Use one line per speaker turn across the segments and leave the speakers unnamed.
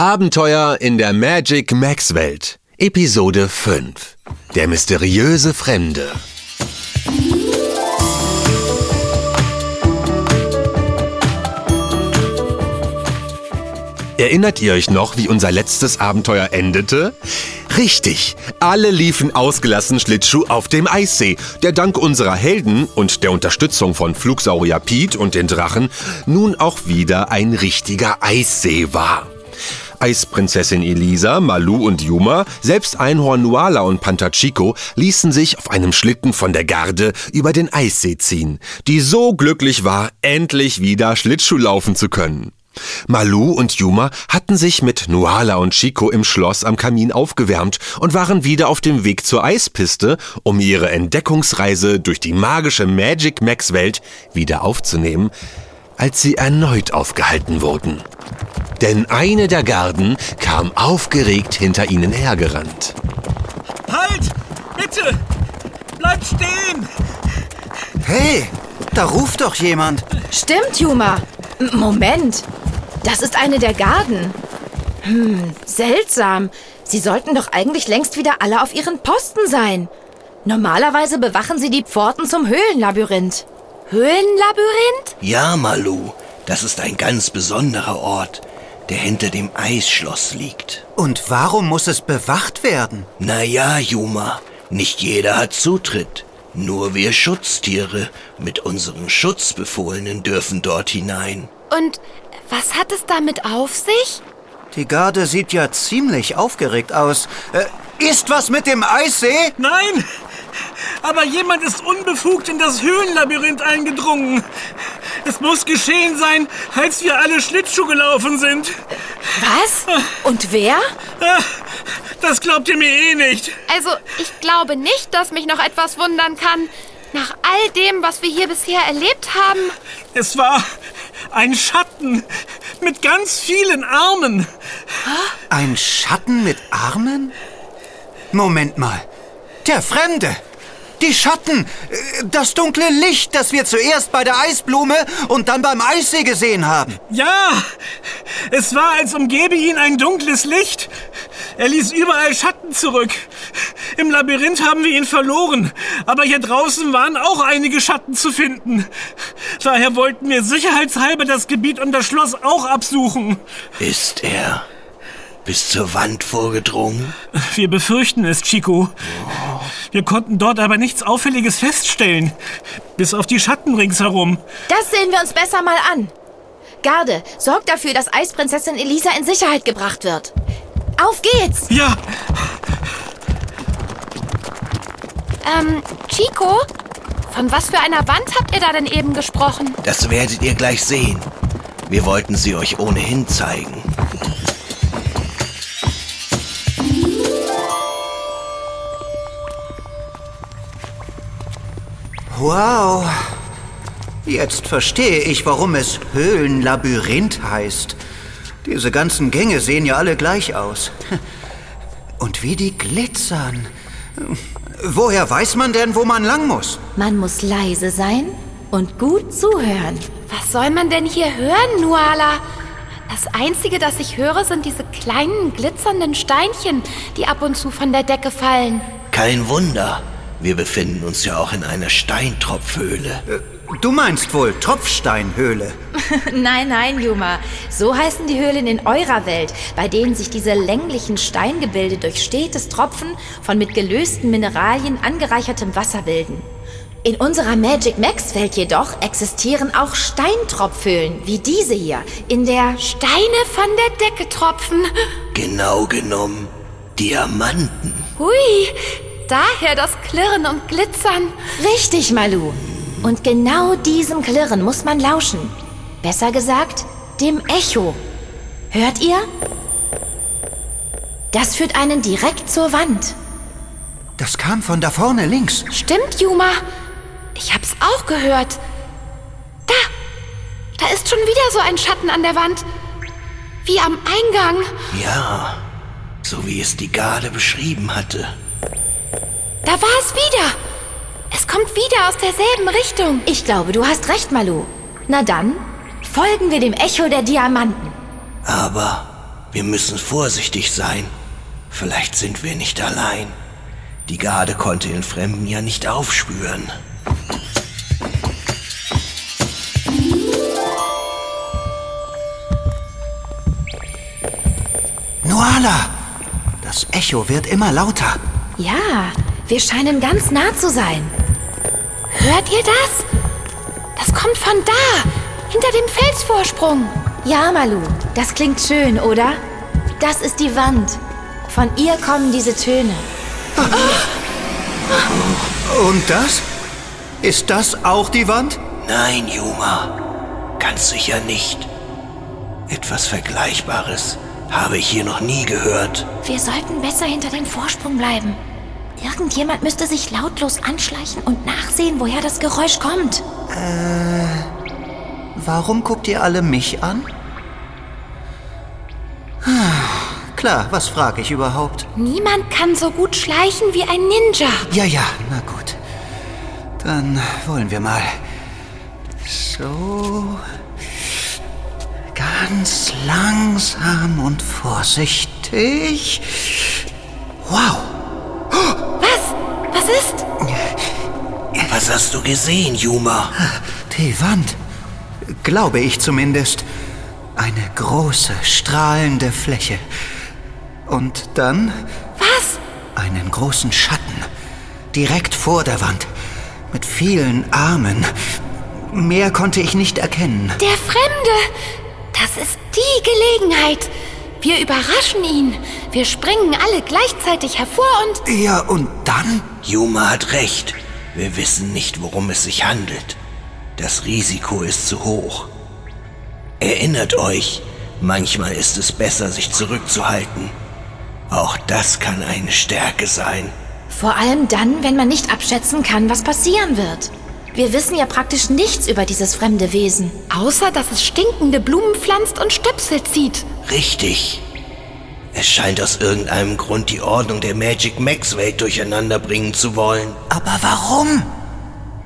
Abenteuer in der Magic Max Welt. Episode 5. Der mysteriöse Fremde. Erinnert ihr euch noch, wie unser letztes Abenteuer endete? Richtig, alle liefen ausgelassen Schlittschuh auf dem Eissee, der dank unserer Helden und der Unterstützung von Flugsaurier Pete und den Drachen nun auch wieder ein richtiger Eissee war. Eisprinzessin Elisa, Malu und Yuma, selbst Einhorn Nuala und Panther Chico ließen sich auf einem Schlitten von der Garde über den Eissee ziehen, die so glücklich war, endlich wieder Schlittschuh laufen zu können. Malu und Yuma hatten sich mit Nuala und Chico im Schloss am Kamin aufgewärmt und waren wieder auf dem Weg zur Eispiste, um ihre Entdeckungsreise durch die magische Magic Max Welt wieder aufzunehmen, als sie erneut aufgehalten wurden. Denn eine der Garden kam aufgeregt hinter ihnen hergerannt.
Halt! Bitte! Bleibt stehen!
Hey, da ruft doch jemand.
Stimmt, Juma. M Moment. Das ist eine der Garden. Hm, seltsam. Sie sollten doch eigentlich längst wieder alle auf ihren Posten sein. Normalerweise bewachen sie die Pforten zum Höhlenlabyrinth. Höhlenlabyrinth?
Ja, Malu, das ist ein ganz besonderer Ort, der hinter dem Eisschloss liegt.
Und warum muss es bewacht werden?
Na ja, Juma, nicht jeder hat Zutritt. Nur wir Schutztiere mit unseren Schutzbefohlenen dürfen dort hinein.
Und was hat es damit auf sich?
Die Garde sieht ja ziemlich aufgeregt aus. Äh, ist was mit dem Eissee?
Nein! Aber jemand ist unbefugt in das Höhlenlabyrinth eingedrungen. Es muss geschehen sein, als wir alle Schlittschuh gelaufen sind.
Was? Und wer?
Ah, Das glaubt ihr mir eh nicht.
Also, ich glaube nicht, dass mich noch etwas wundern kann. Nach all dem, was wir hier bisher erlebt haben.
Es war ein Schatten mit ganz vielen Armen.
Ein Schatten mit Armen? Moment mal. Der Fremde. Die Schatten. Das dunkle Licht, das wir zuerst bei der Eisblume und dann beim Eissee gesehen haben.
Ja, es war, als umgebe ihn ein dunkles Licht. Er ließ überall Schatten zurück. Im Labyrinth haben wir ihn verloren, aber hier draußen waren auch einige Schatten zu finden. Daher wollten wir sicherheitshalber das Gebiet und das Schloss auch absuchen.
Ist er bis zur Wand vorgedrungen?
Wir befürchten es, Chico. Wir konnten dort aber nichts Auffälliges feststellen, bis auf die Schatten ringsherum.
Das sehen wir uns besser mal an. Garde, sorgt dafür, dass Eisprinzessin Elisa in Sicherheit gebracht wird. Auf geht's!
Ja,
Ähm, Chico? Von was für einer Wand habt ihr da denn eben gesprochen?
Das werdet ihr gleich sehen. Wir wollten sie euch ohnehin zeigen.
Wow. Jetzt verstehe ich, warum es Höhlenlabyrinth heißt. Diese ganzen Gänge sehen ja alle gleich aus. Und wie die glitzern. Woher weiß man denn, wo man lang muss?
Man muss leise sein und gut zuhören.
Was soll man denn hier hören, Nuala? Das Einzige, das ich höre, sind diese kleinen glitzernden Steinchen, die ab und zu von der Decke fallen.
Kein Wunder. Wir befinden uns ja auch in einer Steintropfhöhle.
Du meinst wohl Tropfsteinhöhle.
Nein, nein, Juma. So heißen die Höhlen in eurer Welt, bei denen sich diese länglichen Steingebilde durch stetes Tropfen von mit gelösten Mineralien angereichertem Wasser bilden. In unserer Magic Max Welt jedoch existieren auch Steintropfhöhlen, wie diese hier, in der
Steine von der Decke tropfen.
Genau genommen Diamanten.
Hui, daher das Klirren und Glitzern.
Richtig, Malu. Und genau diesem Klirren muss man lauschen. Besser gesagt, dem Echo. Hört ihr? Das führt einen direkt zur Wand.
Das kam von da vorne links.
Stimmt, Juma. Ich hab's auch gehört. Da! Da ist schon wieder so ein Schatten an der Wand. Wie am Eingang.
Ja, so wie es die Garde beschrieben hatte.
Da war es wieder. Es kommt wieder aus derselben Richtung.
Ich glaube, du hast recht, Malu. Na dann, folgen wir dem Echo der Diamanten.
Aber Wir müssen vorsichtig sein. Vielleicht sind wir nicht allein. Die Garde konnte den Fremden ja nicht aufspüren.
Nuala! Das Echo wird immer lauter.
Ja, wir scheinen ganz nah zu sein.
Hört ihr das? Das kommt von da, hinter dem Felsvorsprung.
Ja, Malu, das klingt schön, oder? Das ist die Wand. Von ihr kommen diese Töne.
Und das? Ist das auch die Wand?
Nein, Juma. Ganz sicher nicht. Etwas Vergleichbares habe ich hier noch nie gehört.
Wir sollten besser hinter dem Vorsprung bleiben. Irgendjemand müsste sich lautlos anschleichen und nachsehen, woher das Geräusch kommt.
Warum guckt ihr alle mich an? Ah, Klar, was frage ich überhaupt?
Niemand kann so gut schleichen wie ein Ninja.
Ja, ja, na gut. Dann wollen wir mal. So. Ganz langsam und vorsichtig. Wow,
Was
hast du gesehen, Juma?
die Wand. Glaube ich zumindest. Eine große, strahlende Fläche. Und dann
Was?
einen großen Schatten. Direkt vor der Wand. Mit vielen Armen. Mehr konnte ich nicht erkennen.
Der Fremde. Das ist die Gelegenheit. Wir überraschen ihn. Wir springen alle gleichzeitig hervor und...
Ja, und dann?
Juma hat recht. Wir wissen nicht, worum es sich handelt. Das Risiko ist zu hoch. Erinnert euch, manchmal ist es besser, sich zurückzuhalten. Auch das kann eine Stärke sein.
Vor allem dann, wenn man nicht abschätzen kann, was passieren wird. Wir wissen ja praktisch nichts über dieses fremde Wesen.
Außer, dass es stinkende Blumen pflanzt und Stöpsel zieht.
Richtig. Es scheint aus irgendeinem Grund die Ordnung der Magic Max Welt durcheinander bringen zu wollen.
Aber warum?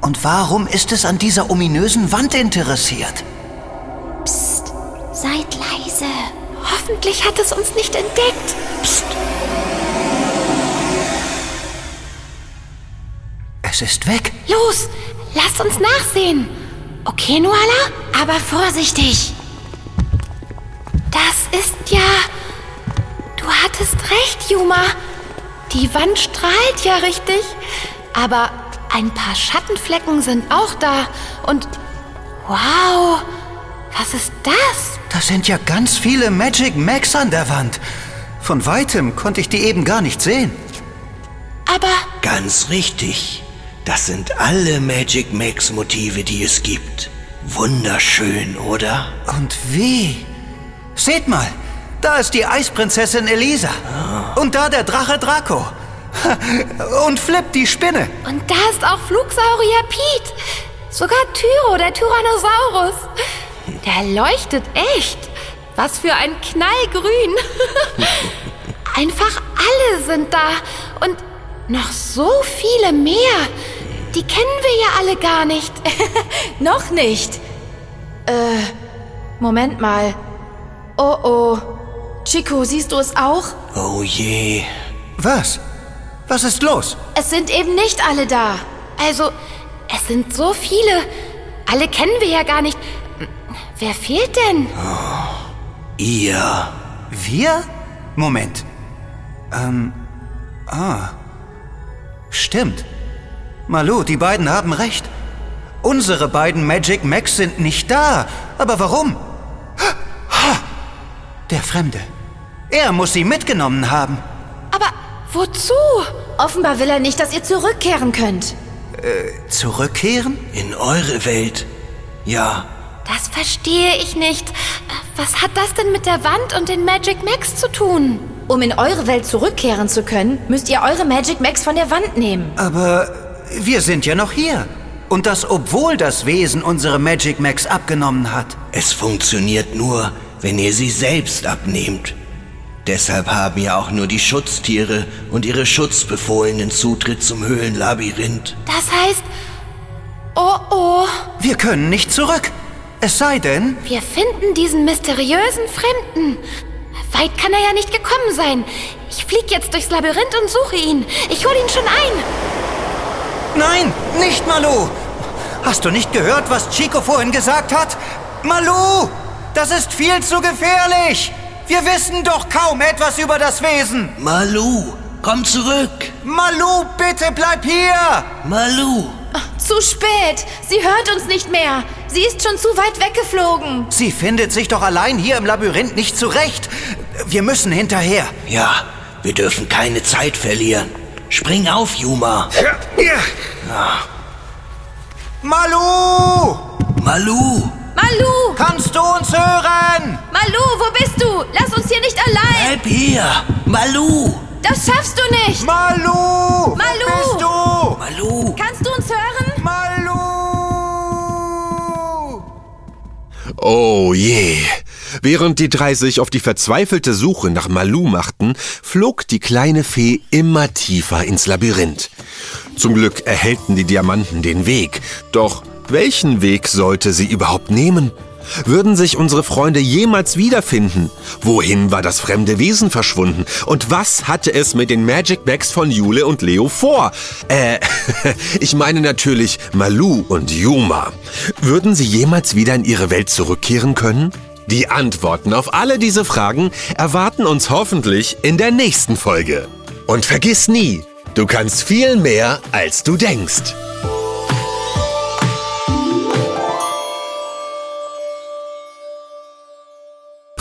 Und warum ist es an dieser ominösen Wand interessiert?
Psst, seid leise.
Hoffentlich hat es uns nicht entdeckt.
Es ist weg.
Los, lasst uns nachsehen. Okay, Nuala?
Aber vorsichtig.
Das ist ja... Du hattest recht, Juma. Die Wand strahlt ja richtig. Aber ein paar Schattenflecken sind auch da. Und... Wow! Was ist das?
Das sind ja ganz viele Magic Max an der Wand. Von weitem konnte ich die eben gar nicht sehen.
Aber
Ganz richtig. Das sind alle Magic Max Motive, die es gibt. Wunderschön, oder?
Und wie? Seht mal, da ist die Eisprinzessin Elisa. Und da der Drache Draco. Und Flip, die Spinne.
Und da ist auch Flugsaurier Pete. Sogar Tyro, der Tyrannosaurus. Der leuchtet echt. Was für ein Knallgrün. Einfach alle sind da. Und noch so viele mehr. Die kennen wir ja alle gar nicht.
Noch nicht. Äh, Moment mal. Oh oh. Chico, siehst du es auch?
Oh je.
Was? Was ist los?
Es sind eben nicht alle da.
Also, es sind so viele. Alle kennen wir ja gar nicht. Wer fehlt denn?
Ihr.
Wir? Moment. Ähm. Ah. Stimmt. Malu, die beiden haben recht. Unsere beiden Magic Max sind nicht da. Aber warum? Der Fremde. Er muss sie mitgenommen haben.
Aber wozu?
Offenbar will er nicht, dass ihr zurückkehren könnt.
Zurückkehren?
In eure Welt. Ja,
Das verstehe ich nicht. Was hat das denn mit der Wand und den Magic Max zu tun?
Um in eure Welt zurückkehren zu können, müsst ihr eure Magic Max von der Wand nehmen.
Aber wir sind ja noch hier. Und das obwohl das Wesen unsere Magic Max abgenommen hat.
es funktioniert nur, wenn ihr sie selbst abnehmt. Deshalb haben ja auch nur die Schutztiere und ihre Schutzbefohlenen Zutritt zum Höhlenlabyrinth.
Das heißt. Oh oh,
Wir können nicht zurück. Es sei denn,
wir finden diesen mysteriösen Fremden. Weit kann er ja nicht gekommen sein. Ich flieg jetzt durchs Labyrinth und suche ihn. Ich hol ihn schon ein.
Nein, nicht Malu! Hast du nicht gehört, was Chico vorhin gesagt hat? Malu! Das ist viel zu gefährlich! Wir wissen doch kaum etwas über das Wesen!
Malu, komm zurück!
Malu, bitte bleib hier!
Malu!
Zu spät. Sie hört uns nicht mehr. Sie ist schon zu weit weggeflogen.
Sie findet sich doch allein hier im Labyrinth nicht zurecht. Wir müssen hinterher.
Ja, wir dürfen keine Zeit verlieren. Spring auf, Juma.
Malu!
Malu!
Malu!
Kannst du uns hören?
Malu, wo bist du? Lass uns hier nicht allein.
Bleib hier! Malu!
Das schaffst du nicht.
Malu!
Malu!
Wo bist du?
Malu!
Kannst du uns hören?
Malu!
Oh je. Während die drei sich auf die verzweifelte Suche nach Malu machten, flog die kleine Fee immer tiefer ins Labyrinth. Zum Glück erhellten die Diamanten den Weg. Doch welchen Weg sollte sie überhaupt nehmen? Würden sich unsere Freunde jemals wiederfinden? Wohin war das fremde Wesen verschwunden? Und was hatte es mit den Magic Bags von Jule und Leo vor? Äh, ich meine natürlich Malu und Yuma. Würden sie jemals wieder in ihre Welt zurückkehren können? Die Antworten auf alle diese Fragen erwarten uns hoffentlich in der nächsten Folge. Und vergiss nie, du kannst viel mehr, als du denkst.